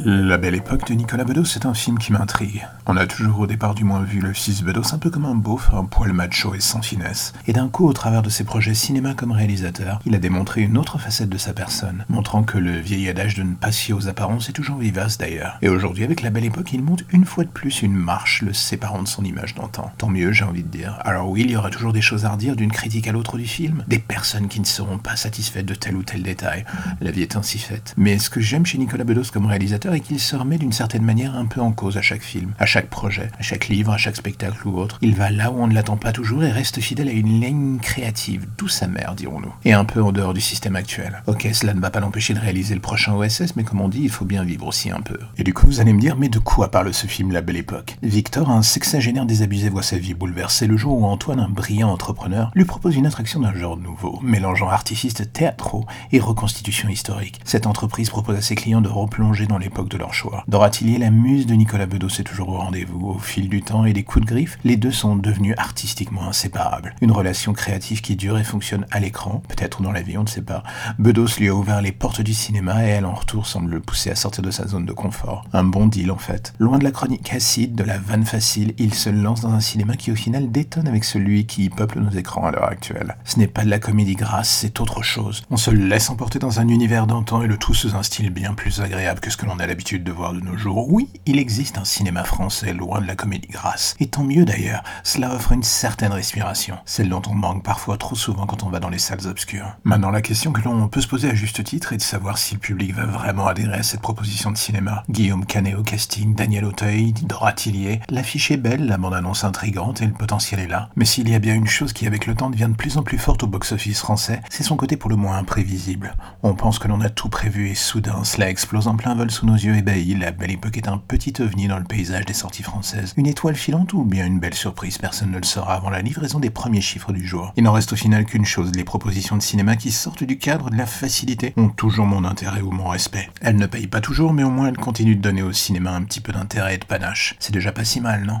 La belle époque de Nicolas Bedos, c'est un film qui m'intrigue. On a toujours au départ du moins vu le fils Bedos un peu comme un beauf, un poil macho et sans finesse. Et d'un coup, au travers de ses projets cinéma comme réalisateur, il a démontré une autre facette de sa personne, montrant que le vieil adage de ne pas se aux apparences est toujours vivace d'ailleurs. Et aujourd'hui, avec la belle époque, il monte une fois de plus une marche le séparant de son image d'antan. Tant mieux, j'ai envie de dire. Alors oui, il y aura toujours des choses à redire d'une critique à l'autre du film, des personnes qui ne seront pas satisfaites de tel ou tel détail. La vie est ainsi faite. Mais ce que j'aime chez Nicolas Bedos comme réalisateur, et qu'il se remet d'une certaine manière un peu en cause à chaque film, à chaque projet, à chaque livre, à chaque spectacle ou autre. Il va là où on ne l'attend pas toujours et reste fidèle à une ligne créative, douce amère, dirons-nous, et un peu en dehors du système actuel. Ok, cela ne va pas l'empêcher de réaliser le prochain OSS, mais comme on dit, il faut bien vivre aussi un peu. Et du coup, vous allez me dire, mais de quoi parle ce film La Belle Époque? Victor, un sexagénaire désabusé, voit sa vie bouleversée le jour où Antoine, un brillant entrepreneur, lui propose une attraction d'un genre nouveau, mélangeant artifices théâtraux et reconstitution historique. Cette entreprise propose à ses clients de replonger dans l'époque de leur choix. Dora la muse de Nicolas Bedos, est toujours au rendez-vous. Au fil du temps et des coups de griffe, les deux sont devenus artistiquement inséparables. Une relation créative qui dure et fonctionne à l'écran, peut-être dans la vie, on ne sait pas. Bedos lui a ouvert les portes du cinéma et elle, en retour, semble le pousser à sortir de sa zone de confort. Un bon deal, en fait. Loin de la chronique acide, de la vanne facile, il se lance dans un cinéma qui, au final, détonne avec celui qui peuple nos écrans à l'heure actuelle. Ce n'est pas de la comédie grasse, c'est autre chose. On se laisse emporter dans un univers d'antan et le tout sous un style bien plus agréable que ce que l'on a l'habitude de voir de nos jours. Oui, il existe un cinéma français loin de la comédie grasse. Et tant mieux d'ailleurs, cela offre une certaine respiration, celle dont on manque parfois trop souvent quand on va dans les salles obscures. Maintenant, la question que l'on peut se poser à juste titre est de savoir si le public va vraiment adhérer à cette proposition de cinéma. Guillaume Canet au casting, Daniel Auteuil, Dora Tillier, l'affiche est belle, la bande-annonce intrigante et le potentiel est là. Mais s'il y a bien une chose qui avec le temps devient de plus en plus forte au box-office français, c'est son côté pour le moins imprévisible. On pense que l'on a tout prévu et soudain cela explose en plein vol sous nos yeux ébahis, la belle époque est un petit ovni dans le paysage des sorties françaises. Une étoile filante ou bien une belle surprise, personne ne le saura avant la livraison des premiers chiffres du jour. Il n'en reste au final qu'une chose, les propositions de cinéma qui sortent du cadre de la facilité ont toujours mon intérêt ou mon respect. Elles ne payent pas toujours, mais au moins elles continuent de donner au cinéma un petit peu d'intérêt et de panache. C'est déjà pas si mal, non?